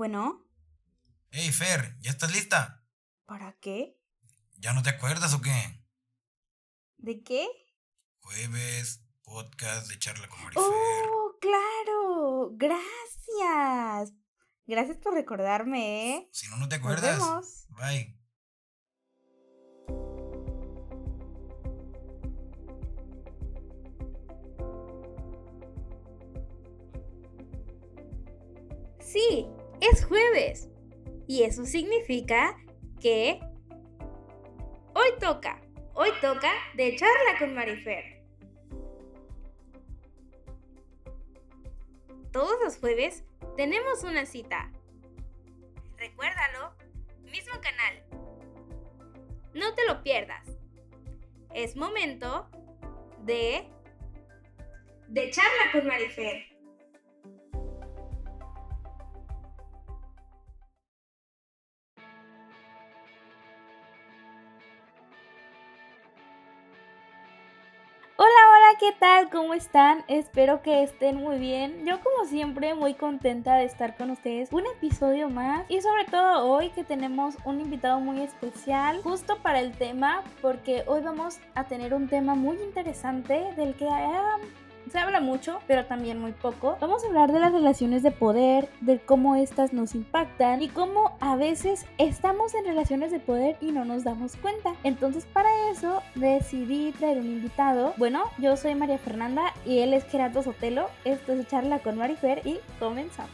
Bueno, Hey Fer, ¿ya estás lista? ¿para qué? ¿Ya no te acuerdas o qué? ¿De qué? Jueves, podcast de charla con Marifer. ¡Oh, claro! Gracias. Gracias por recordarme, ¿eh? Si no, no te Nos acuerdas. vemos. Bye. Sí, es jueves. Y eso significa que hoy toca, hoy toca de charla con Marifer. Todos los jueves tenemos una cita. Recuérdalo, mismo canal. No te lo pierdas. Es momento de de charla con Marifer. Tal? ¿Cómo están? Espero que estén muy bien. Yo como siempre muy contenta de estar con ustedes. Un episodio más y sobre todo hoy que tenemos un invitado muy especial justo para el tema porque hoy vamos a tener un tema muy interesante del que se habla mucho, pero también muy poco. Vamos a hablar de las relaciones de poder, de cómo estas nos impactan y cómo a veces estamos en relaciones de poder y no nos damos cuenta. Entonces, para eso decidí traer un invitado. Bueno, yo soy María Fernanda y él es Gerardo Sotelo. Esto es Charla con Marifer y comenzamos.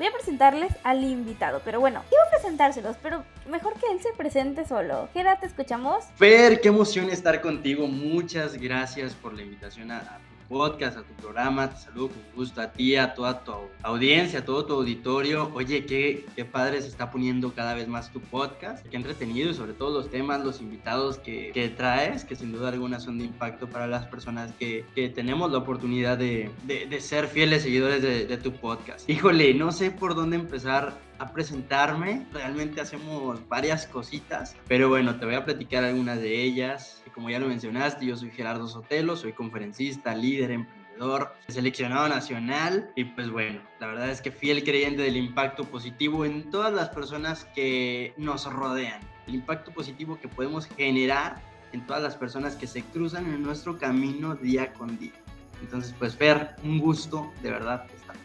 Voy a presentarles al invitado, pero bueno, iba a presentárselos, pero mejor que él se presente solo. Gerard, ¿te escuchamos? Fer, qué emoción estar contigo. Muchas gracias por la invitación a, tu podcast, a tu programa. Te saludo con gusto a ti, a toda tu audiencia, a todo tu auditorio. Oye, qué, qué padre se está poniendo cada vez más tu podcast. Qué entretenido y sobre todo los temas, los invitados que, que traes, que sin duda alguna son de impacto para las personas que, que tenemos la oportunidad de, de, de ser fieles seguidores de, de tu podcast. Híjole, no sé por dónde empezar a presentarme. Realmente hacemos varias cositas, pero bueno, te voy a platicar algunas de ellas. Como ya lo mencionaste, yo soy Gerardo Sotelo, soy conferencista, líder, emprendedor, seleccionado nacional y pues bueno, la verdad es que fiel creyente del impacto positivo en todas las personas que nos rodean. El impacto positivo que podemos generar en todas las personas que se cruzan en nuestro camino día con día. Entonces, pues Fer, un gusto de verdad estar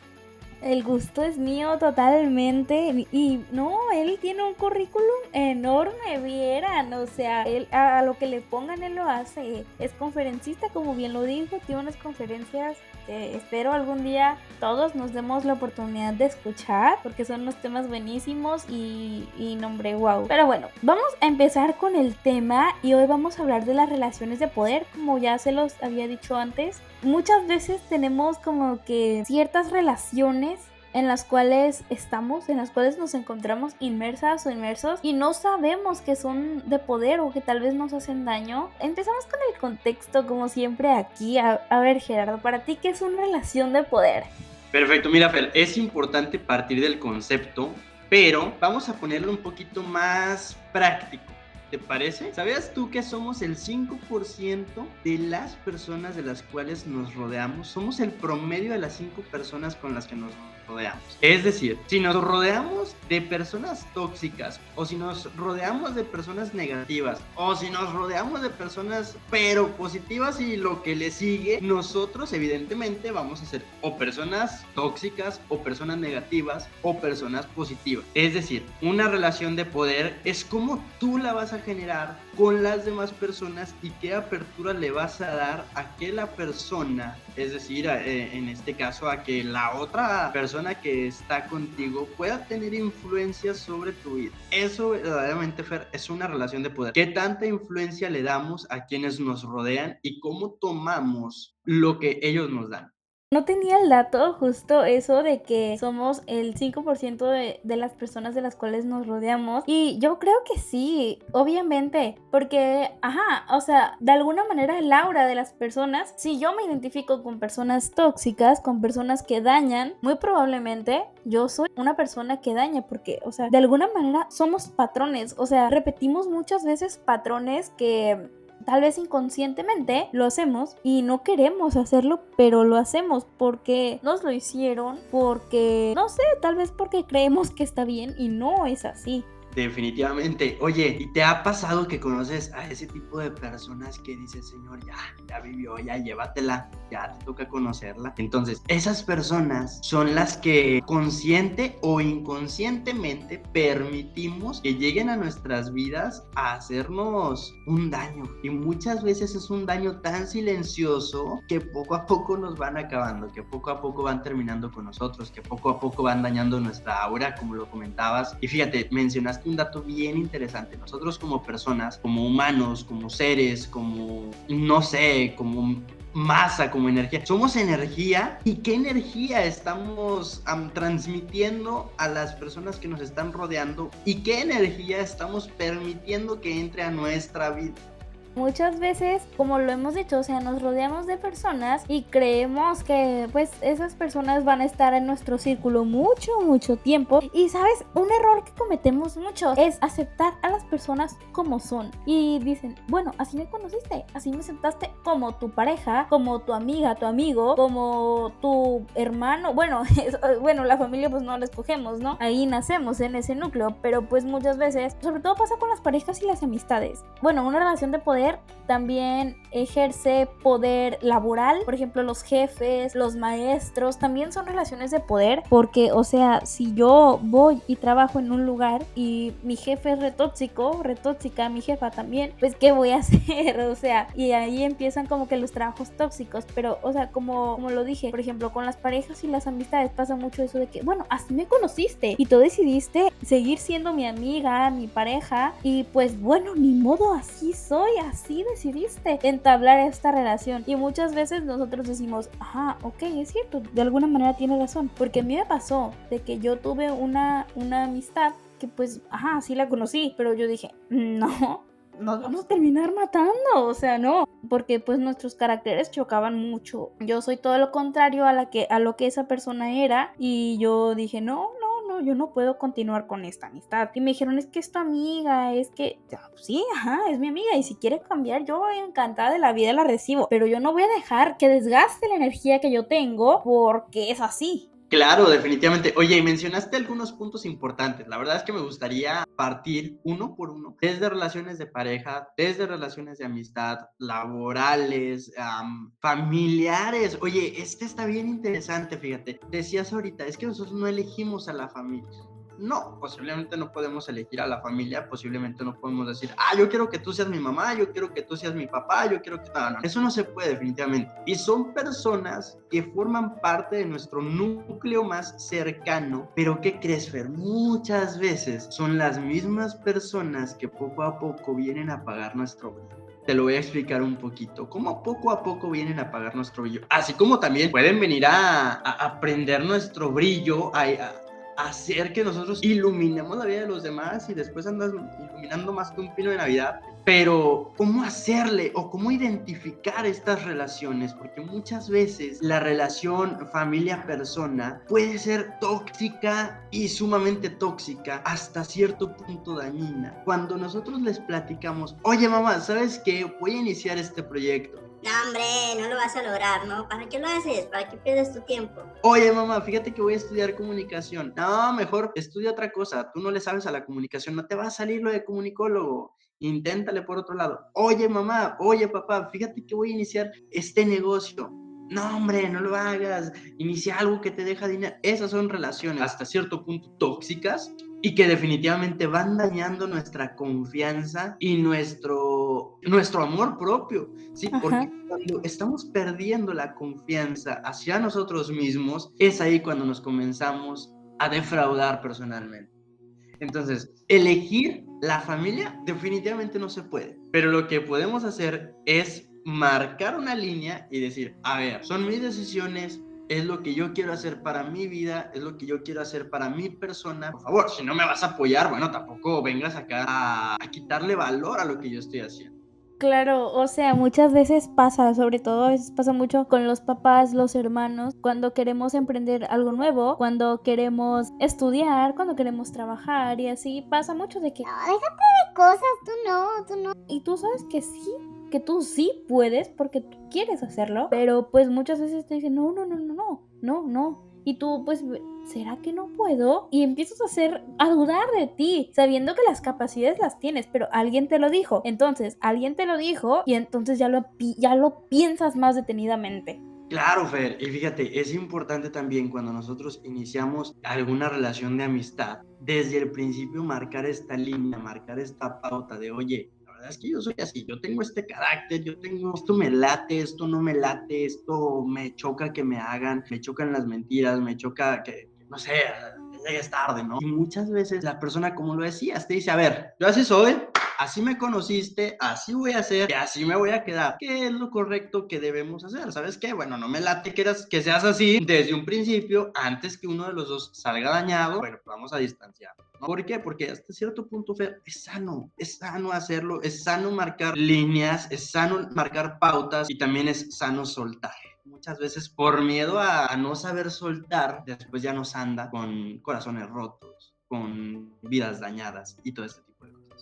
El gusto es mío totalmente. Y no, él tiene un currículum enorme, vieran. O sea, él a, a lo que le pongan, él lo hace. Es conferencista, como bien lo dijo. Tiene unas conferencias espero algún día todos nos demos la oportunidad de escuchar. Porque son unos temas buenísimos y, y nombre, wow. Pero bueno, vamos a empezar con el tema. Y hoy vamos a hablar de las relaciones de poder, como ya se los había dicho antes. Muchas veces tenemos como que ciertas relaciones en las cuales estamos, en las cuales nos encontramos inmersas o inmersos y no sabemos que son de poder o que tal vez nos hacen daño. Empezamos con el contexto, como siempre, aquí. A, a ver, Gerardo, para ti, ¿qué es una relación de poder? Perfecto, mira, Fer, es importante partir del concepto, pero vamos a ponerlo un poquito más práctico. ¿Te parece? ¿Sabías tú que somos el 5% de las personas de las cuales nos rodeamos? Somos el promedio de las 5 personas con las que nos rodeamos. Es decir, si nos rodeamos de personas tóxicas o si nos rodeamos de personas negativas o si nos rodeamos de personas pero positivas y lo que le sigue, nosotros evidentemente vamos a ser o personas tóxicas o personas negativas o personas positivas. Es decir, una relación de poder es como tú la vas a generar con las demás personas y qué apertura le vas a dar a que la persona, es decir, eh, en este caso a que la otra persona que está contigo pueda tener influencia sobre tu vida. Eso verdaderamente, Fer, es una relación de poder. ¿Qué tanta influencia le damos a quienes nos rodean y cómo tomamos lo que ellos nos dan? No tenía el dato justo eso de que somos el 5% de, de, las personas de las cuales nos rodeamos. Y yo creo que sí, obviamente. Porque, ajá, o sea, de alguna manera el aura de las personas, si yo me identifico con personas tóxicas, con personas que dañan, muy probablemente yo soy una persona que daña. Porque, o sea, de alguna manera somos patrones. O sea, repetimos muchas veces patrones que tal vez inconscientemente lo hacemos y no queremos hacerlo, pero lo hacemos porque nos lo hicieron, porque, no sé, tal vez porque creemos que está bien y no es así. Definitivamente. Oye, ¿y te ha pasado que conoces a ese tipo de personas que dice, Señor, ya, ya vivió, ya llévatela, ya te toca conocerla? Entonces, esas personas son las que consciente o inconscientemente permitimos que lleguen a nuestras vidas a hacernos un daño. Y muchas veces es un daño tan silencioso que poco a poco nos van acabando, que poco a poco van terminando con nosotros, que poco a poco van dañando nuestra aura, como lo comentabas. Y fíjate, mencionaste un dato bien interesante. Nosotros como personas, como humanos, como seres, como, no sé, como masa, como energía. Somos energía y qué energía estamos transmitiendo a las personas que nos están rodeando y qué energía estamos permitiendo que entre a nuestra vida. Muchas veces, como lo hemos dicho, o sea, nos rodeamos de personas y creemos que pues esas personas van a estar en nuestro círculo mucho, mucho tiempo. Y sabes, un error que cometemos mucho es aceptar a las personas como son. Y dicen, bueno, así me conociste, así me aceptaste como tu pareja, como tu amiga, tu amigo, como tu hermano. Bueno, bueno, la familia pues no la escogemos, ¿no? Ahí nacemos en ese núcleo, pero pues muchas veces, sobre todo pasa con las parejas y las amistades. Bueno, una relación de poder también ejerce poder laboral. Por ejemplo, los jefes, los maestros, también son relaciones de poder. Porque, o sea, si yo voy y trabajo en un lugar y mi jefe es retóxico, retóxica, mi jefa también, pues ¿qué voy a hacer? O sea, y ahí empiezan como que los trabajos tóxicos. Pero, o sea, como, como lo dije, por ejemplo, con las parejas y las amistades pasa mucho eso de que, bueno, así me conociste y tú decidiste seguir siendo mi amiga, mi pareja. Y pues bueno, ni modo, así soy, así decidiste entablar esta relación. Y muchas veces nosotros decimos, ajá, ok, es cierto, de alguna manera tiene razón. Porque a mí me pasó de que yo tuve una, una amistad que pues, ajá, sí la conocí, pero yo dije, no, nos vamos a terminar matando, o sea, no, porque pues nuestros caracteres chocaban mucho. Yo soy todo lo contrario a la que a lo que esa persona era y yo dije, "No, no, yo no puedo continuar con esta amistad. Y me dijeron, es que es tu amiga, es que, pues sí, ajá, es mi amiga. Y si quiere cambiar, yo encantada de la vida la recibo. Pero yo no voy a dejar que desgaste la energía que yo tengo porque es así. Claro, definitivamente. Oye, y mencionaste algunos puntos importantes. La verdad es que me gustaría partir uno por uno, desde relaciones de pareja, desde relaciones de amistad, laborales, familiares. Oye, este está bien interesante, fíjate. Decías ahorita, es que nosotros no elegimos a la familia. No, posiblemente no podemos elegir a la familia, posiblemente no podemos decir, ah, yo quiero que tú seas mi mamá, yo quiero que tú seas mi papá, yo quiero que... No, no, eso no se puede definitivamente. Y son personas que forman parte de nuestro núcleo más cercano, pero ¿qué crees, Fer? Muchas veces son las mismas personas que poco a poco vienen a pagar nuestro brillo. Te lo voy a explicar un poquito. Cómo poco a poco vienen a apagar nuestro brillo. Así como también pueden venir a, aprender nuestro brillo, a, hacer que nosotros iluminemos la vida de los demás y después andas iluminando más que un pino de Navidad. Pero, ¿cómo hacerle o cómo identificar estas relaciones? Porque muchas veces la relación familia-persona puede ser tóxica y sumamente tóxica, hasta cierto punto dañina. Cuando nosotros les platicamos, oye mamá, ¿sabes qué? Voy a iniciar este proyecto no, hombre, no lo vas a lograr, ¿no? ¿Para qué lo haces? ¿Para qué pierdes tu tiempo? Oye, mamá, fíjate que voy a estudiar comunicación. No, mejor estudia otra cosa. Tú no le sabes a la comunicación, no te va a salir lo de comunicólogo. Inténtale por otro lado. Oye, mamá, oye, papá, fíjate que voy a iniciar este negocio. No, hombre, no lo hagas. Inicia algo que te deja dinero. Esas son relaciones hasta cierto punto tóxicas y que definitivamente van dañando nuestra confianza y nuestro, nuestro amor propio, ¿sí? Porque cuando estamos perdiendo la confianza hacia nosotros mismos, es ahí cuando nos comenzamos a defraudar personalmente. Entonces, elegir la familia definitivamente no se puede, pero lo que podemos hacer es marcar una línea y decir, a ver, son mis decisiones, es lo que yo quiero hacer para mi vida, es lo que yo quiero hacer para mi persona. Por favor, si no me vas a apoyar, bueno, tampoco vengas acá a, quitarle valor a lo que yo estoy haciendo. Claro, o sea, muchas veces pasa, sobre todo a veces pasa mucho con los papás, los hermanos, cuando queremos emprender algo nuevo, cuando queremos estudiar, cuando queremos trabajar y así pasa mucho de que... No, déjate de cosas, tú no, tú no. Y tú sabes que sí, tú sí puedes, porque tú quieres hacerlo, pero pues muchas veces te dicen, no, no, no, no, no, no, no. Y tú pues, ¿será que no puedo? Y empiezas a hacer, a dudar de ti, sabiendo que las capacidades las tienes, pero alguien te lo dijo. Entonces, alguien te lo dijo y entonces ya lo, ya lo piensas más detenidamente. Claro, Fer, y fíjate, es importante también cuando nosotros iniciamos alguna relación de amistad, desde el principio marcar esta línea, marcar esta pauta de, oye, es que yo soy así, yo tengo este carácter, yo tengo, esto me late, esto no me late, esto me choca que me hagan, me chocan las mentiras, me choca que, no sé, llegues tarde, ¿no? Y muchas veces la persona, como lo decías, te dice, a ver, yo así soy, así me conociste, así voy a hacer y así me voy a quedar. ¿Qué es lo correcto que debemos hacer? ¿Sabes qué? Bueno, no me late que, que seas así desde un principio, antes que uno de los dos salga dañado, bueno, pues vamos a distanciar. ¿Por qué? Porque hasta cierto punto, Fer, es sano, es sano hacerlo, es sano marcar líneas, es sano marcar pautas y también es sano soltar muchas veces por miedo a, no saber soltar, después ya nos anda con corazones rotos, con vidas dañadas y todo este tipo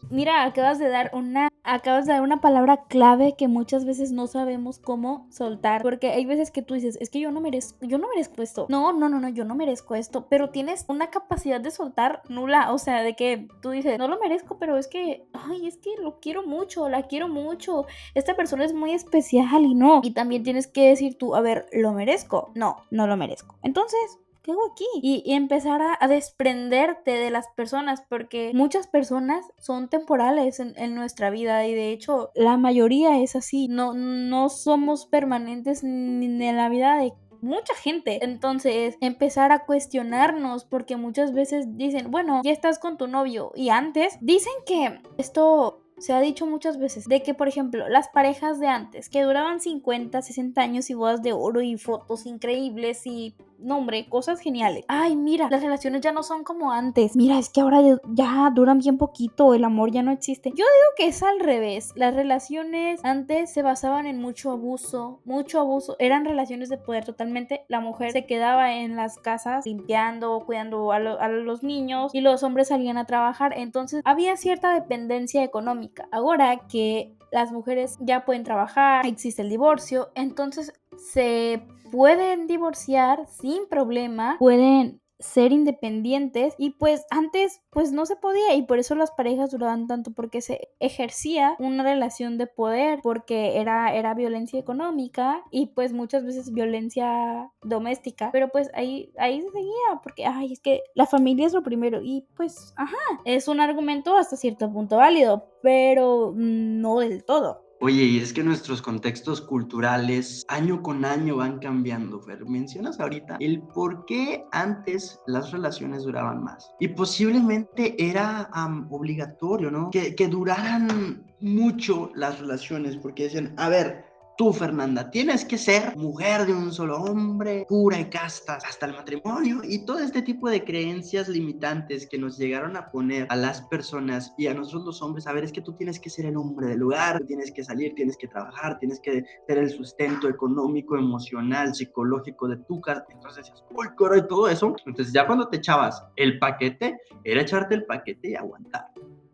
Mira, acabas de dar una acabas de dar una palabra clave que muchas veces no sabemos cómo soltar, porque hay veces que tú dices, es que yo no merezco, yo no merezco esto. No, no, no, no, yo no merezco esto, pero tienes una capacidad de soltar nula, o sea, de que tú dices, no lo merezco, pero es que, ay, es que lo quiero mucho, la quiero mucho. Esta persona es muy especial y no. Y también tienes que decir tú, a ver, ¿lo merezco? No, no lo merezco. Entonces, ¿qué hago aquí? Y, empezar a, desprenderte de las personas, porque muchas personas son temporales en, nuestra vida y de hecho la mayoría es así. No, no somos permanentes ni en la vida de mucha gente. Entonces, empezar a cuestionarnos porque muchas veces dicen, bueno, ya estás con tu novio y antes dicen que esto se ha dicho muchas veces de que, por ejemplo, las parejas de antes, que duraban 50, 60 años y bodas de oro y fotos increíbles y nombre, cosas geniales. Ay, mira, las relaciones ya no son como antes. Mira, es que ahora ya duran bien poquito, el amor ya no existe. Yo digo que es al revés. Las relaciones antes se basaban en mucho abuso, mucho abuso. Eran relaciones de poder totalmente. La mujer se quedaba en las casas limpiando, cuidando a, a los niños y los hombres salían a trabajar. Entonces había cierta dependencia económica. Ahora que las mujeres ya pueden trabajar, existe el divorcio, entonces se pueden divorciar sin problema, pueden ser independientes y pues antes pues no se podía y por eso las parejas duraban tanto porque se ejercía una relación de poder porque era era violencia económica y pues muchas veces violencia doméstica pero pues ahí ahí se seguía porque ay es que la familia es lo primero y pues ajá es un argumento hasta cierto punto válido pero no del todo Oye, y es que nuestros contextos culturales año con año van cambiando, Fer. Mencionas ahorita el por qué antes las relaciones duraban más. Y posiblemente era obligatorio, ¿no? Que, que duraran mucho las relaciones, porque decían, a ver, Tú, Fernanda, tienes que ser mujer de un solo hombre, pura y casta hasta el matrimonio y todo este tipo de creencias limitantes que nos llegaron a poner a las personas y a nosotros los hombres. A ver, es que tú tienes que ser el hombre del lugar, tienes que salir, tienes que trabajar, tienes que ser el sustento económico, emocional, psicológico de tu casa. Entonces decías, uy, coro y todo eso. Entonces ya cuando te echabas el paquete, era echarte el paquete y aguantar.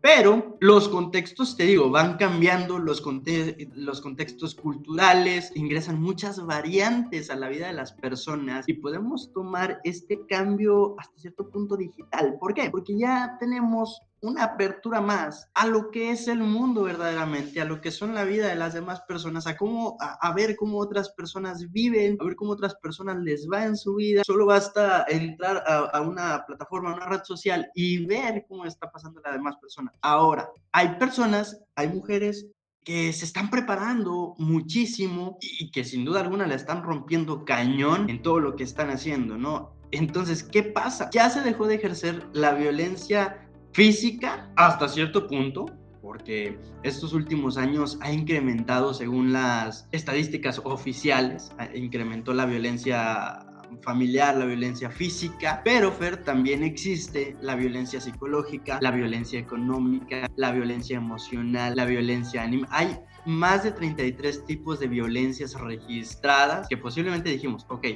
Pero los contextos, te digo, van cambiando, los, los contextos culturales, ingresan muchas variantes a la vida de las personas y podemos tomar este cambio hasta cierto punto digital. ¿Por qué? Porque ya tenemos una apertura más a lo que es el mundo verdaderamente, a lo que son la vida de las demás personas, a cómo, a, ver cómo otras personas viven, a ver cómo otras personas les va en su vida. Solo basta entrar a, una plataforma, a una red social y ver cómo está pasando la demás personas. Ahora, hay personas, hay mujeres que se están preparando muchísimo y que sin duda alguna le están rompiendo cañón en todo lo que están haciendo, ¿no? Entonces, ¿qué pasa? Ya se dejó de ejercer la violencia física hasta cierto punto, porque estos últimos años ha incrementado, según las estadísticas oficiales, incrementó la violencia familiar, la violencia física, pero también existe la violencia psicológica, la violencia económica, la violencia emocional, la violencia animal. Hay más de 33 tipos de violencias registradas que posiblemente dijimos, ok,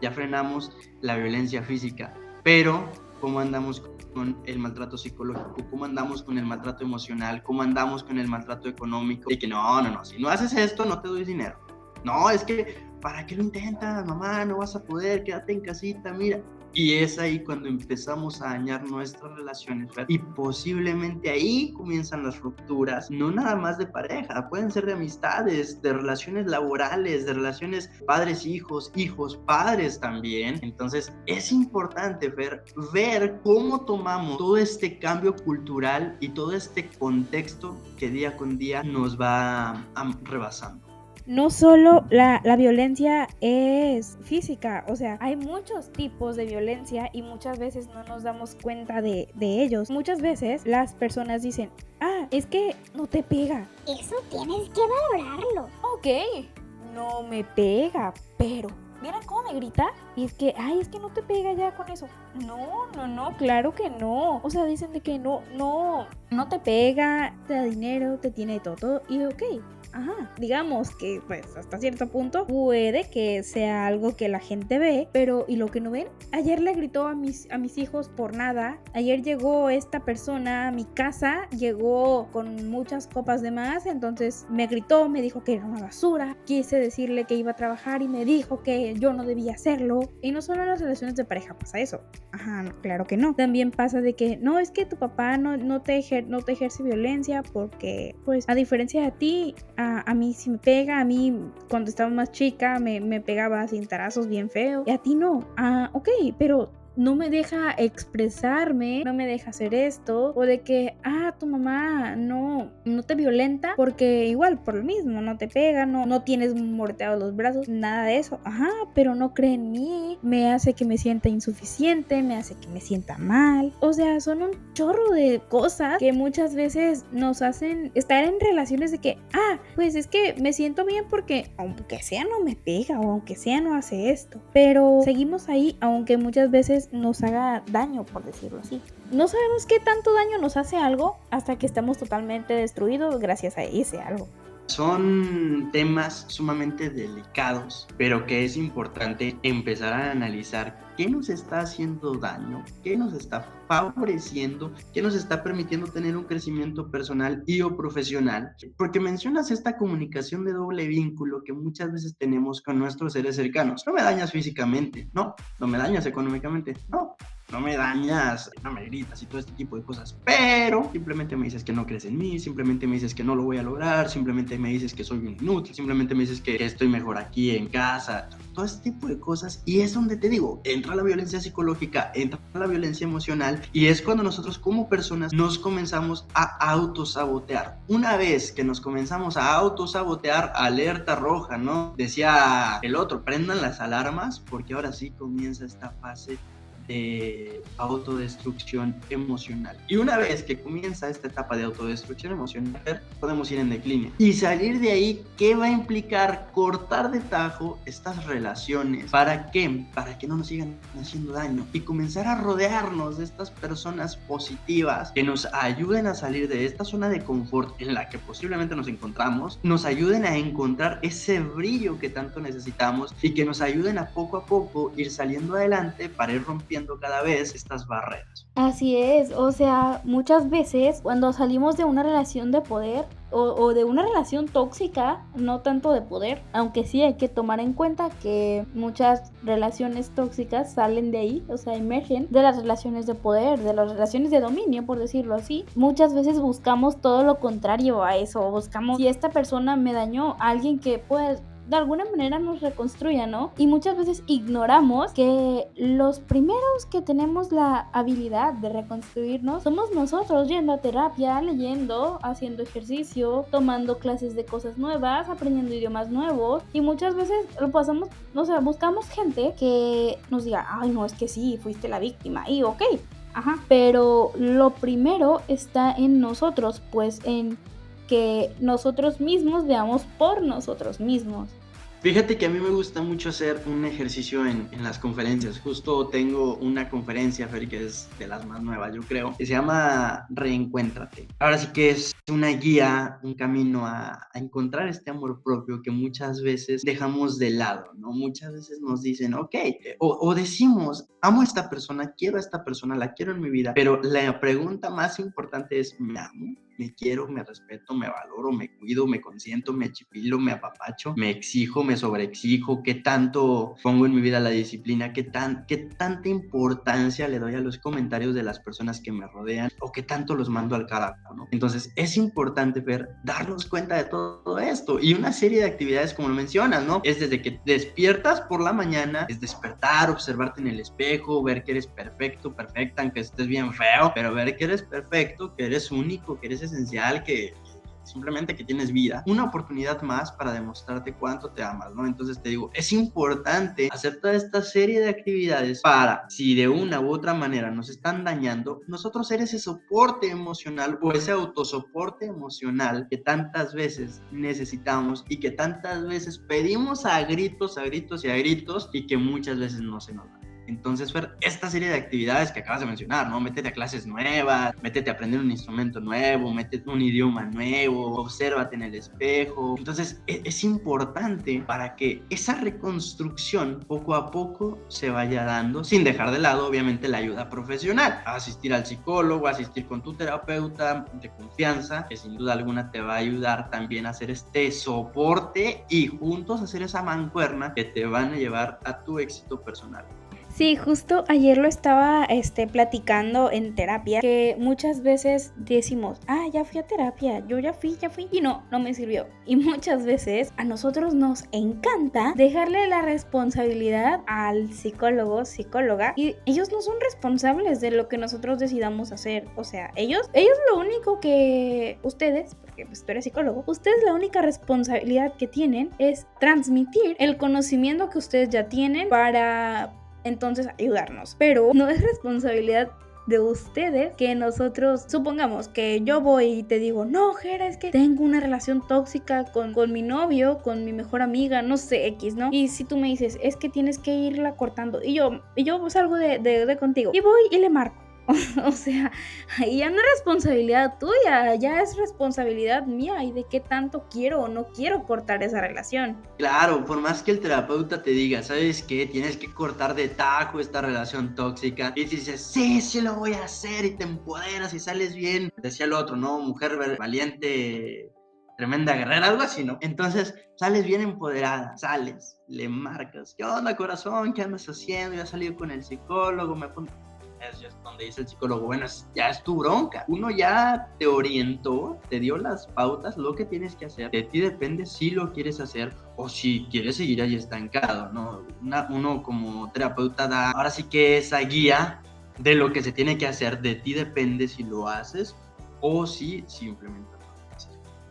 ya frenamos la violencia física, pero ¿cómo andamos con el maltrato psicológico, cómo andamos con el maltrato emocional, cómo andamos con el maltrato económico, de que no, no, no, si no haces esto no te doy dinero. No, es que, ¿para qué lo intentas, mamá? No vas a poder, quédate en casita, mira. Y es ahí cuando empezamos a dañar nuestras relaciones y posiblemente ahí comienzan las rupturas, no nada más de pareja, pueden ser de amistades, de relaciones laborales, de relaciones padres-hijos, hijos-padres también. Entonces es importante ver, ver cómo tomamos todo este cambio cultural y todo este contexto que día con día nos va rebasando no solo la, violencia es física, o sea, hay muchos tipos de violencia y muchas veces no nos damos cuenta de, de, ellos. Muchas veces las personas dicen, ah, es que no te pega. Eso tienes que valorarlo. Ok, no me pega, pero... ¿Vieron cómo me grita? Y es que, ay, es que no te pega ya con eso. No, no, no, claro que no. O sea, dicen de que no, no, no te pega, te da dinero, te tiene todo. Y ok, ajá, digamos que pues hasta cierto punto puede que sea algo que la gente ve, pero ¿y lo que no ven? Ayer le gritó a mis, a mis hijos por nada, ayer llegó esta persona a mi casa, llegó con muchas copas de más, entonces me gritó, me dijo que era una basura, quise decirle que iba a trabajar y me dijo que yo no debía hacerlo. Y no solo en las relaciones de pareja pasa eso, ajá, claro que no. También pasa de que no, es que tu papá no, no, te, no te ejerce violencia porque pues a diferencia de ti, a, mí sí me pega, a mí cuando estaba más chica me, me pegaba cintarazos bien feo y a ti no. Ah, ok, pero no me deja expresarme, no me deja hacer esto, o de que, ah, tu mamá no, no te violenta, porque igual, por lo mismo, no te pega, no, no tienes morteados los brazos, nada de eso, ajá, pero no cree en mí, me hace que me sienta insuficiente, me hace que me sienta mal, o sea, son un chorro de cosas que muchas veces nos hacen estar en relaciones de que, ah, pues es que me siento bien porque aunque sea no me pega o aunque sea no hace esto, pero seguimos ahí, aunque muchas veces nos haga daño, por decirlo así. No sabemos qué tanto daño nos hace algo hasta que estamos totalmente destruidos gracias a ese algo. Son temas sumamente delicados, pero que es importante empezar a analizar qué nos está haciendo daño, qué nos está favoreciendo, qué nos está permitiendo tener un crecimiento personal y o profesional. Porque mencionas esta comunicación de doble vínculo que muchas veces tenemos con nuestros seres cercanos. No me dañas físicamente, no, no me dañas económicamente, no, no me dañas, no me gritas y todo este tipo de cosas, pero simplemente me dices que no crees en mí, simplemente me dices que no lo voy a lograr, simplemente me dices que soy un inútil, simplemente me dices que, estoy mejor aquí en casa, todo este tipo de cosas y es donde te digo, entra la violencia psicológica, entra la violencia emocional y es cuando nosotros como personas nos comenzamos a autosabotear. Una vez que nos comenzamos a autosabotear, alerta roja, ¿no? Decía el otro, prendan las alarmas porque ahora sí comienza esta fase de autodestrucción emocional. Y una vez que comienza esta etapa de autodestrucción emocional, podemos ir en decline. Y salir de ahí, ¿qué va a implicar cortar de tajo estas relaciones? ¿Para qué? Para que no nos sigan haciendo daño y comenzar a rodearnos de estas personas positivas que nos ayuden a salir de esta zona de confort en la que posiblemente nos encontramos, nos ayuden a encontrar ese brillo que tanto necesitamos y que nos ayuden a poco a poco ir saliendo adelante para ir rompiendo cada vez estas barreras. Así es, o sea, muchas veces cuando salimos de una relación de poder o, de una relación tóxica, no tanto de poder, aunque sí hay que tomar en cuenta que muchas relaciones tóxicas salen de ahí, o sea, emergen de las relaciones de poder, de las relaciones de dominio, por decirlo así. Muchas veces buscamos todo lo contrario a eso, buscamos si esta persona me dañó, alguien que pues de alguna manera nos reconstruya, ¿no? Y muchas veces ignoramos que los primeros que tenemos la habilidad de reconstruirnos somos nosotros yendo a terapia, leyendo, haciendo ejercicio, tomando clases de cosas nuevas, aprendiendo idiomas nuevos y muchas veces lo pasamos, o sea, buscamos gente que nos diga, ay, no, es que sí, fuiste la víctima y ok. Ajá, pero lo primero está en nosotros, pues en que nosotros mismos veamos por nosotros mismos. Fíjate que a mí me gusta mucho hacer un ejercicio en, en las conferencias. Justo tengo una conferencia, Fer, que es de las más nuevas, yo creo, que se llama Reencuéntrate. Ahora sí que es una guía, un camino a, a encontrar este amor propio que muchas veces dejamos de lado, ¿no? Muchas veces nos dicen, ok, o, o decimos, amo a esta persona, quiero a esta persona, la quiero en mi vida, pero la pregunta más importante es, ¿me amo? Me quiero, me respeto, me valoro, me cuido, me consiento, me chipilo, me apapacho, me exijo, me sobreexijo, qué tanto pongo en mi vida la disciplina, qué, tan, qué tanta importancia le doy a los comentarios de las personas que me rodean o qué tanto los mando al carajo, ¿no? Entonces es importante ver, darnos cuenta de todo esto y una serie de actividades como lo mencionas, ¿no? Es desde que despiertas por la mañana, es despertar, observarte en el espejo, ver que eres perfecto, perfecta, aunque estés bien feo, pero ver que eres perfecto, que eres único, que eres esencial que simplemente que tienes vida, una oportunidad más para demostrarte cuánto te amas, ¿no? Entonces te digo, es importante hacer toda esta serie de actividades para, si de una u otra manera nos están dañando, nosotros ser ese soporte emocional o ese autosoporte emocional que tantas veces necesitamos y que tantas veces pedimos a gritos, a gritos y a gritos y que muchas veces no se nos da. Entonces, Fer, esta serie de actividades que acabas de mencionar, ¿no? Métete a clases nuevas, métete a aprender un instrumento nuevo, métete un idioma nuevo, obsérvate en el espejo. Entonces, es, es importante para que esa reconstrucción poco a poco se vaya dando, sin dejar de lado, obviamente, la ayuda profesional. Asistir al psicólogo, asistir con tu terapeuta de confianza, que sin duda alguna te va a ayudar también a hacer este soporte y juntos hacer esa mancuerna que te van a llevar a tu éxito personal. Sí, justo ayer lo estaba este, platicando en terapia, que muchas veces decimos, ah, ya fui a terapia, yo ya fui, ya fui, y no, no me sirvió. Y muchas veces a nosotros nos encanta dejarle la responsabilidad al psicólogo, psicóloga, y ellos no son responsables de lo que nosotros decidamos hacer. O sea, ellos, ellos lo único que ustedes, porque pues tú eres psicólogo, ustedes la única responsabilidad que tienen es transmitir el conocimiento que ustedes ya tienen para entonces ayudarnos. Pero no es responsabilidad de ustedes que nosotros, supongamos que yo voy y te digo, no, Jera, es que tengo una relación tóxica con, con mi novio, con mi mejor amiga, no sé, X, ¿no? Y si tú me dices, es que tienes que irla cortando, y yo, y yo salgo de, de, de contigo, y voy y le marco. o sea, ya no es responsabilidad tuya, ya es responsabilidad mía y de qué tanto quiero o no quiero cortar esa relación. Claro, por más que el terapeuta te diga, ¿sabes qué? Tienes que cortar de tajo esta relación tóxica. Y dices, sí, sí lo voy a hacer y te empoderas y sales bien. Decía el otro, ¿no? Mujer valiente, tremenda guerrera, algo así, ¿no? Entonces sales bien empoderada, sales, le marcas, ¿qué onda corazón? ¿Qué andas haciendo? Ya salí con el psicólogo, me pongo es donde dice el psicólogo, bueno, ya es tu bronca. Uno ya te orientó, te dio las pautas, lo que tienes que hacer. De ti depende si lo quieres hacer o si quieres seguir ahí estancado, ¿no? Una, uno como terapeuta da ahora sí que esa guía de lo que se tiene que hacer. De ti depende si lo haces o si simplemente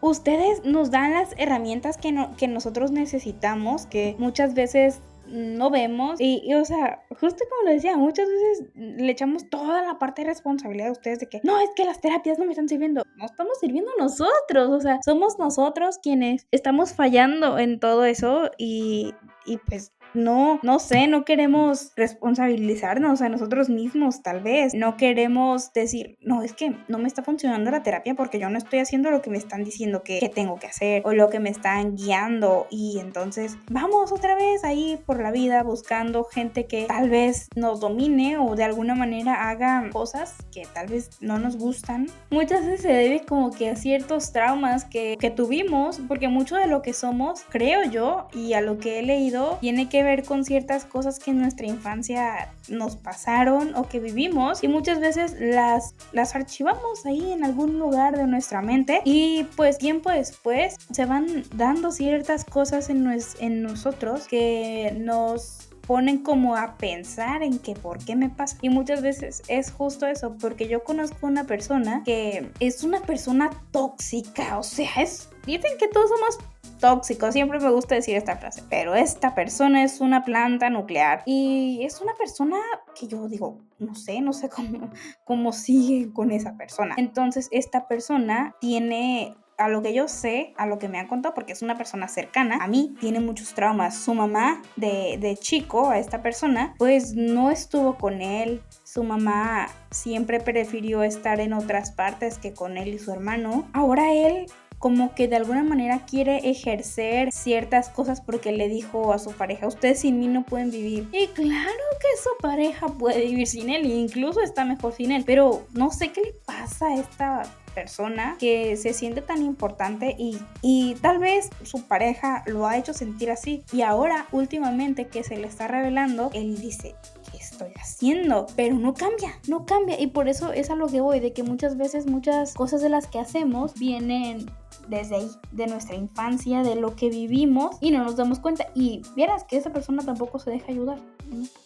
ustedes nos dan las herramientas que, no, que nosotros necesitamos, que muchas veces no vemos. Y, o sea, justo como lo decía, muchas veces le echamos toda la parte de responsabilidad a ustedes de que no, es que las terapias no me están sirviendo. No estamos sirviendo nosotros. O sea, somos nosotros quienes estamos fallando en todo eso y, y pues no, no sé, no queremos responsabilizarnos a nosotros mismos, tal vez. No queremos decir, no, es que no me está funcionando la terapia porque yo no estoy haciendo lo que me están diciendo que, que tengo que hacer o lo que me están guiando. Y entonces vamos otra vez ahí por la vida buscando gente que tal vez nos domine o de alguna manera haga cosas que tal vez no nos gustan. Muchas veces se debe como que a ciertos traumas que, que tuvimos, porque mucho de lo que somos, creo yo, y a lo que he leído, tiene que ver con ciertas cosas que en nuestra infancia nos pasaron o que vivimos y muchas veces las, las archivamos ahí en algún lugar de nuestra mente y pues tiempo después se van dando ciertas cosas en, en nosotros que nos ponen como a pensar en que por qué me pasa. Y muchas veces es justo eso, porque yo conozco una persona que es una persona tóxica, o sea, es... Dicen que todos somos tóxico. Siempre me gusta decir esta frase. Pero esta persona es una planta nuclear. Y es una persona que yo digo, no sé, no sé cómo, cómo sigue con esa persona. Entonces, esta persona tiene a lo que yo sé, a lo que me han contado, porque es una persona cercana a mí, tiene muchos traumas. Su mamá de, chico, a esta persona, pues no estuvo con él. Su mamá siempre prefirió estar en otras partes que con él y su hermano. Ahora él como que de alguna manera quiere ejercer ciertas cosas porque le dijo a su pareja, ustedes sin mí no pueden vivir. Y claro que su pareja puede vivir sin él, e incluso está mejor sin él, pero no sé qué le pasa a esta persona que se siente tan importante y, y tal vez su pareja lo ha hecho sentir así y ahora últimamente que se le está revelando, él dice, ¿qué estoy haciendo? Pero no cambia, no cambia y por eso es a lo que voy, de que muchas veces muchas cosas de las que hacemos vienen desde ahí, de nuestra infancia, de lo que vivimos y no nos damos cuenta. Y vieras que esa persona tampoco se deja ayudar.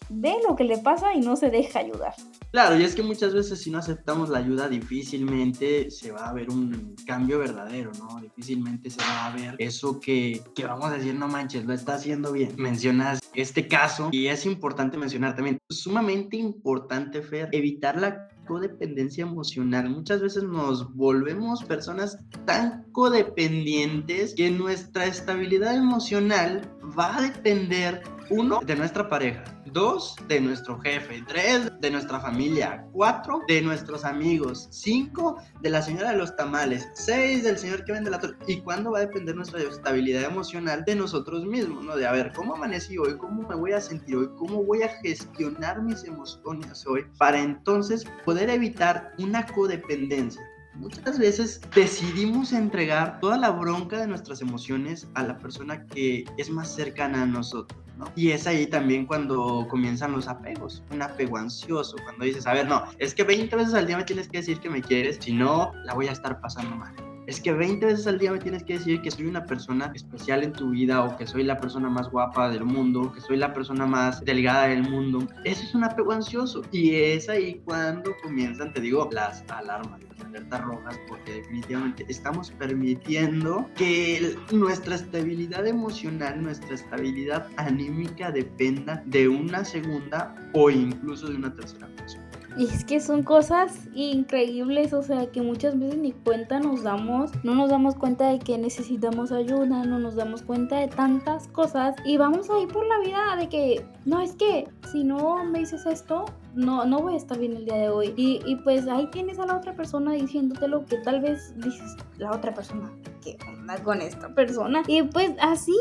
Ve lo que le pasa y no se deja ayudar. Claro, y es que muchas veces si no aceptamos la ayuda difícilmente se va a ver un cambio verdadero, ¿no? Difícilmente se va a ver eso que, que vamos a decir, no manches, lo está haciendo bien. Mencionas este caso y es importante mencionar también, sumamente importante, Fer, evitar la codependencia emocional. Muchas veces nos volvemos personas tan codependientes que nuestra estabilidad emocional va a depender, uno, de nuestra pareja, dos, de nuestro jefe, tres, de nuestra familia, cuatro, de nuestros amigos, cinco, de la señora de los tamales, seis, del señor que vende la torta. ¿Y cuándo va a depender nuestra estabilidad emocional de nosotros mismos? ¿no? De a ver, ¿cómo amanecí hoy? ¿Cómo me voy a sentir hoy? ¿Cómo voy a gestionar mis emociones hoy? Para entonces poder evitar una codependencia. Muchas veces decidimos entregar toda la bronca de nuestras emociones a la persona que es más cercana a nosotros. ¿No? Y es ahí también cuando comienzan los apegos, un apego ansioso, cuando dices, a ver, no, es que 20 veces al día me tienes que decir que me quieres, si no, la voy a estar pasando mal. Es que 20 veces al día me tienes que decir que soy una persona especial en tu vida o que soy la persona más guapa del mundo, que soy la persona más delgada del mundo. Eso es un apego ansioso. Y es ahí cuando comienzan, te digo, las alarmas, las alertas rojas, porque definitivamente estamos permitiendo que nuestra estabilidad emocional, nuestra estabilidad anímica dependa de una segunda o incluso de una tercera persona. Y es que son cosas increíbles, o sea, que muchas veces ni cuenta nos damos, no nos damos cuenta de que necesitamos ayuda, no nos damos cuenta de tantas cosas y vamos ahí por la vida de que, no, es que si no me dices esto, no, no voy a estar bien el día de hoy. Y, y pues ahí tienes a la otra persona diciéndote lo que tal vez dices, la otra persona, ¿qué onda con esta persona? Y pues así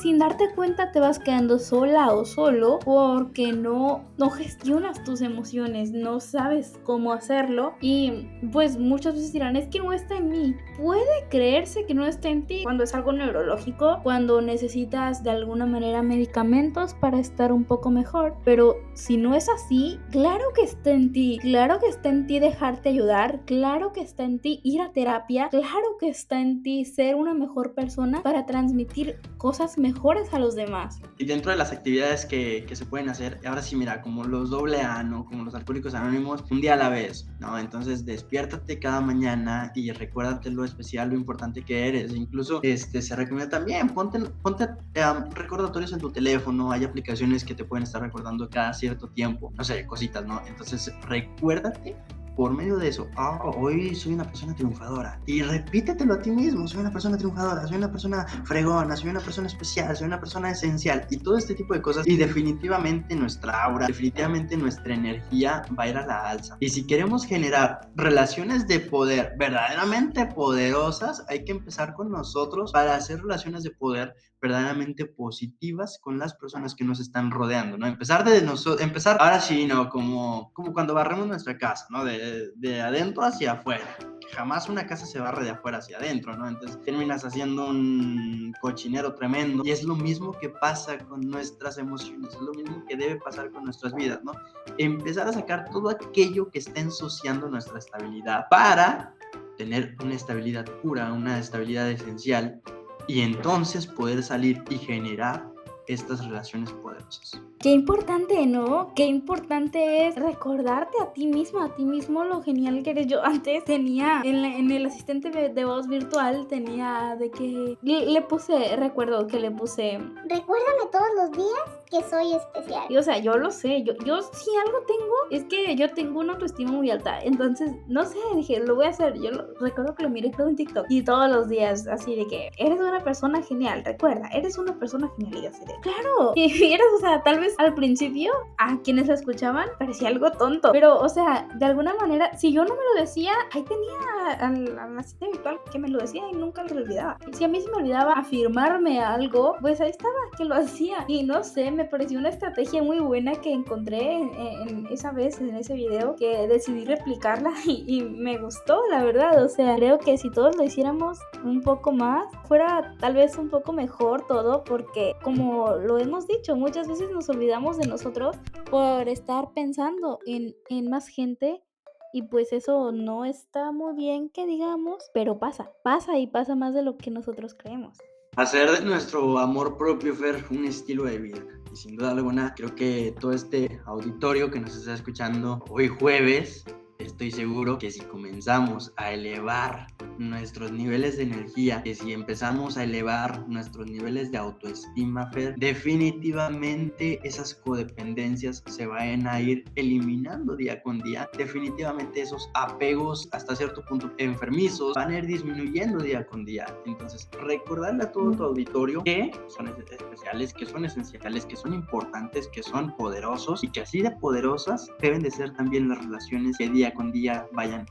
sin darte cuenta te vas quedando sola o solo porque no, no gestionas tus emociones, no sabes cómo hacerlo y pues muchas veces dirán es que no está en mí. Puede creerse que no está en ti cuando es algo neurológico, cuando necesitas de alguna manera medicamentos para estar un poco mejor, pero si no es así, claro que está en ti, claro que está en ti dejarte ayudar, claro que está en ti ir a terapia, claro que está en ti ser una mejor persona para transmitir cosas mejores a los demás. Y dentro de las actividades que, que se pueden hacer, ahora sí, mira, como los doble A, ¿no? Como los alcohólicos anónimos, un día a la vez, ¿no? Entonces despiértate cada mañana y recuérdate lo especial, lo importante que eres. Incluso este, se recomienda también, ponte, ponte um, recordatorios en tu teléfono, hay aplicaciones que te pueden estar recordando cada cierto tiempo, no sé, cositas, ¿no? Entonces recuérdate por medio de eso, ah, hoy soy una persona triunfadora. Y repítetelo a ti mismo, soy una persona triunfadora, soy una persona fregona, soy una persona especial, soy una persona esencial. Y todo este tipo de cosas. Y definitivamente nuestra aura, definitivamente nuestra energía va a ir a la alza. Y si queremos generar relaciones de poder verdaderamente poderosas, hay que empezar con nosotros para hacer relaciones de poder verdaderamente positivas con las personas que nos están rodeando, ¿no? Empezar de nosotros, empezar ahora sí, ¿no? Como, como cuando barremos nuestra casa, ¿no? De, de adentro hacia afuera. Jamás una casa se barre de afuera hacia adentro, ¿no? Entonces terminas haciendo un cochinero tremendo. Y es lo mismo que pasa con nuestras emociones, es lo mismo que debe pasar con nuestras vidas, ¿no? Empezar a sacar todo aquello que está ensuciando nuestra estabilidad para tener una estabilidad pura, una estabilidad esencial y entonces poder salir y generar estas relaciones poderosas. Qué importante, ¿no? Qué importante es recordarte a ti mismo, a ti mismo lo genial que eres. Yo antes tenía en, la, en el asistente de, de, voz virtual, tenía de que le, le, puse, recuerdo que le puse... Recuérdame todos los días que soy especial. Y, o sea, yo lo sé, yo, yo si algo tengo, es que yo tengo una autoestima muy alta. Entonces, no sé, dije, lo voy a hacer. Yo lo- recuerdo que lo miré todo en TikTok. Y todos los días, así de que, eres una persona genial, recuerda, eres una persona genial. Y yo así de, claro. Y eres, o sea, tal vez al principio, a quienes la escuchaban, parecía algo tonto. Pero, o sea, de alguna manera, si yo no me lo decía, ahí tenía a la cita virtual que me lo decía y nunca lo olvidaba. Si a mí se me olvidaba afirmarme algo, pues ahí estaba, que lo hacía. Y no sé, me pareció una estrategia muy buena que encontré en, en esa vez, en ese video, que decidí replicarla y, y me gustó, la verdad. O sea, creo que si todos lo hiciéramos un poco más, fuera tal vez un poco mejor todo, porque como lo hemos dicho, muchas veces nos olvidamos de nosotros por estar pensando en, en más gente y pues eso no está muy bien que digamos, pero pasa, pasa y pasa más de lo que nosotros creemos. Hacer de nuestro amor propio, Fer, un estilo de vida. Y sin duda alguna, creo que todo este auditorio que nos está escuchando hoy jueves, estoy seguro que si comenzamos a elevar nuestros niveles de energía, que si empezamos a elevar nuestros niveles de autoestima, Fer, definitivamente esas codependencias se van a ir eliminando día con día. Definitivamente esos apegos hasta cierto punto enfermizos van a ir disminuyendo día con día. Entonces, recordarle a todo tu auditorio que son es- especiales, que son esenciales, que son importantes, que son poderosos y que así de poderosas deben de ser también las relaciones que día con día vayan.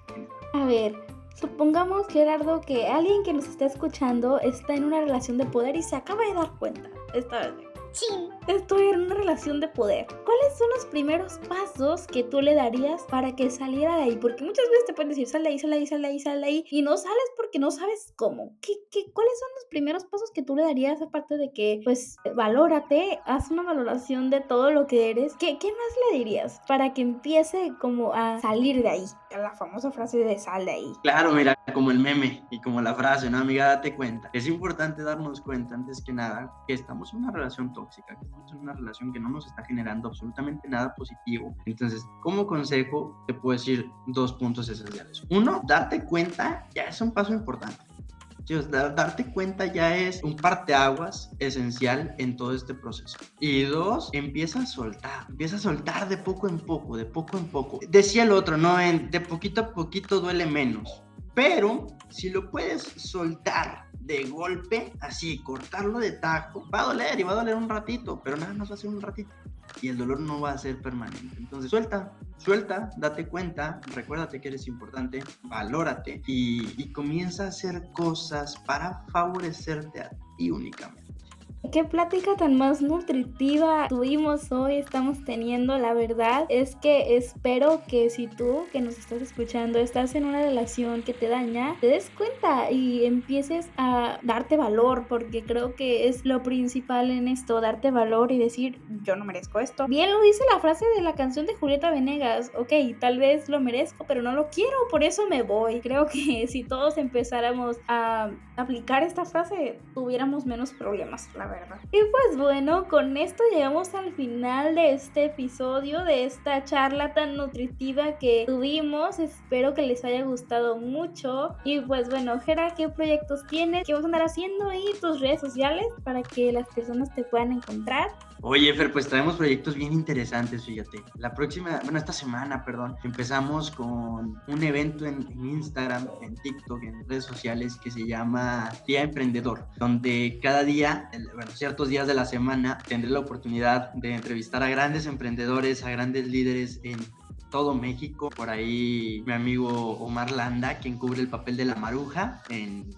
A ver, supongamos, Gerardo, que alguien que nos está escuchando está en una relación de poder y se acaba de dar cuenta esta vez. Chin. Estoy en una relación de poder. ¿Cuáles son los primeros pasos que tú le darías para que saliera de ahí? Porque muchas veces te pueden decir, sal de ahí, sal de ahí, sal de ahí, sal de ahí, y no sales porque no sabes cómo. ¿Qué, qué, cuáles son los primeros pasos que tú le darías aparte de que, pues, valórate, haz una valoración de todo lo que eres? ¿Qué, qué más le dirías para que empiece como a salir de ahí? La famosa frase de sal de ahí. Claro, mira, como el meme y como la frase, ¿no, amiga? Date cuenta. Es importante darnos cuenta, antes que nada, que estamos en una relación tóxica, que estamos en una relación que no nos está generando absolutamente nada positivo. Entonces, como consejo, te puedo decir dos puntos esenciales. Uno, darte cuenta ya es un paso importante. Dar- darte cuenta ya es un parteaguas esencial en todo este proceso. Y dos, empieza a soltar, empieza a soltar de poco en poco, de poco en poco. Decía el otro, ¿no? En, de poquito a poquito duele menos. Pero si lo puedes soltar de golpe, así, cortarlo de tajo, va a doler y va a doler un ratito, pero nada más va a ser un ratito. Y el dolor no va a ser permanente. Entonces suelta, suelta, date cuenta, recuérdate que eres importante, valórate y, comienza a hacer cosas para favorecerte a ti únicamente. Qué plática tan más nutritiva tuvimos hoy, estamos teniendo. La verdad es que espero que si tú que nos estás escuchando estás en una relación que te daña, te des cuenta y empieces a darte valor, porque creo que es lo principal en esto, darte valor y decir, yo no merezco esto. Bien lo dice la frase de la canción de Julieta Venegas, ok, tal vez lo merezco, pero no lo quiero, por eso me voy. Creo que si todos empezáramos a aplicar esta frase, tuviéramos menos problemas, la verdad. Y pues bueno, con esto llegamos al final de este episodio, de esta charla tan nutritiva que tuvimos. Espero que les haya gustado mucho. Y pues bueno, Jera, ¿qué proyectos tienes? ¿Qué vas a andar haciendo? Y tus redes sociales para que las personas te puedan encontrar. Oye, Fer, pues traemos proyectos bien interesantes, fíjate. La próxima, bueno, esta semana, perdón, empezamos con un evento en, en Instagram, en TikTok, en redes sociales que se llama Día Emprendedor, donde cada día, bueno, ciertos días de la semana, tendré la oportunidad de entrevistar a grandes emprendedores, a grandes líderes en todo México. Por ahí mi amigo Omar Landa, quien cubre el papel de la maruja en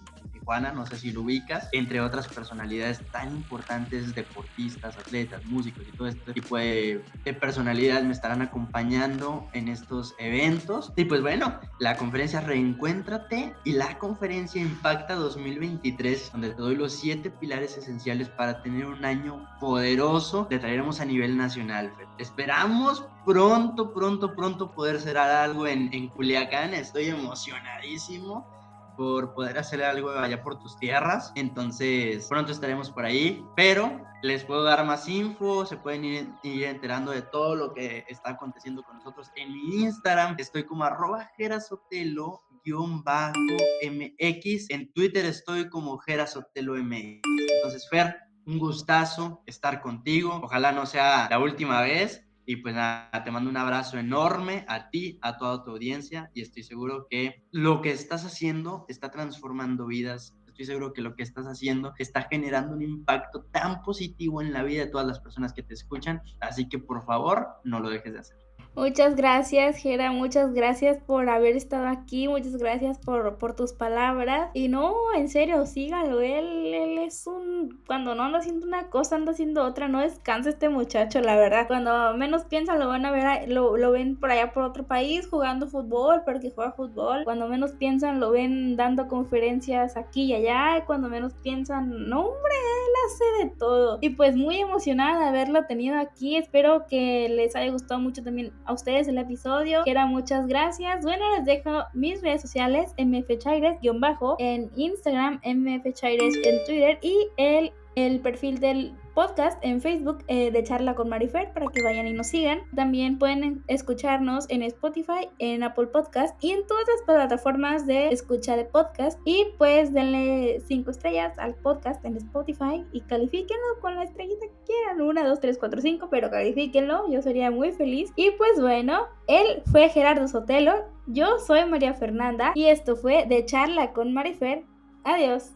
Tijuana, no sé si lo ubicas, entre otras personalidades tan importantes, deportistas, atletas, músicos y todo este tipo de, de personalidades me estarán acompañando en estos eventos. Y pues bueno, la conferencia Reencuéntrate y la conferencia Impacta 2023, donde te doy los siete pilares esenciales para tener un año poderoso, te traeremos a nivel nacional. Fer. Esperamos pronto, pronto, pronto poder hacer algo en, en Culiacán. Estoy emocionadísimo por poder hacer algo allá por tus tierras. Entonces, pronto estaremos por ahí, pero les puedo dar más info, se pueden ir, ir enterando de todo lo que está aconteciendo con nosotros en mi Instagram. Estoy como arroba gerasotelo mx en Twitter estoy como gerasotelo mx entonces Fer un gustazo estar contigo. Ojalá no sea la última vez. Y pues nada, te mando un abrazo enorme a ti, a toda tu audiencia y estoy seguro que lo que estás haciendo está transformando vidas. Estoy seguro que lo que estás haciendo está generando un impacto tan positivo en la vida de todas las personas que te escuchan. Así que por favor, no lo dejes de hacer. Muchas gracias, Gera. Muchas gracias por haber estado aquí. Muchas gracias por, por tus palabras. Y no, en serio, sígalo. Él, él es un. Cuando no anda haciendo una cosa, anda haciendo otra. No descansa este muchacho, la verdad. Cuando menos piensan, lo van a ver, lo, lo ven por allá por otro país jugando fútbol, porque juega fútbol. Cuando menos piensan, lo ven dando conferencias aquí y allá. Cuando menos piensan, no, hombre, él hace de todo. Y pues muy emocionada de haberlo tenido aquí. Espero que les haya gustado mucho también a ustedes el episodio. Quiera muchas gracias. Bueno, les dejo mis redes sociales, mfchaires-bajo en Instagram, mfchaires en Twitter y el, el perfil del podcast en Facebook eh, de Charla con Marifer para que vayan y nos sigan. También pueden escucharnos en Spotify, en Apple Podcast y en todas las plataformas de escucha de podcast. Y pues denle 5 estrellas al podcast en Spotify y califíquenlo con la estrellita que quieran. 1, 2, 3, 4, 5, pero califíquenlo. Yo sería muy feliz. Y pues bueno, él fue Gerardo Sotelo. Yo soy María Fernanda y esto fue de Charla con Marifer. Adiós.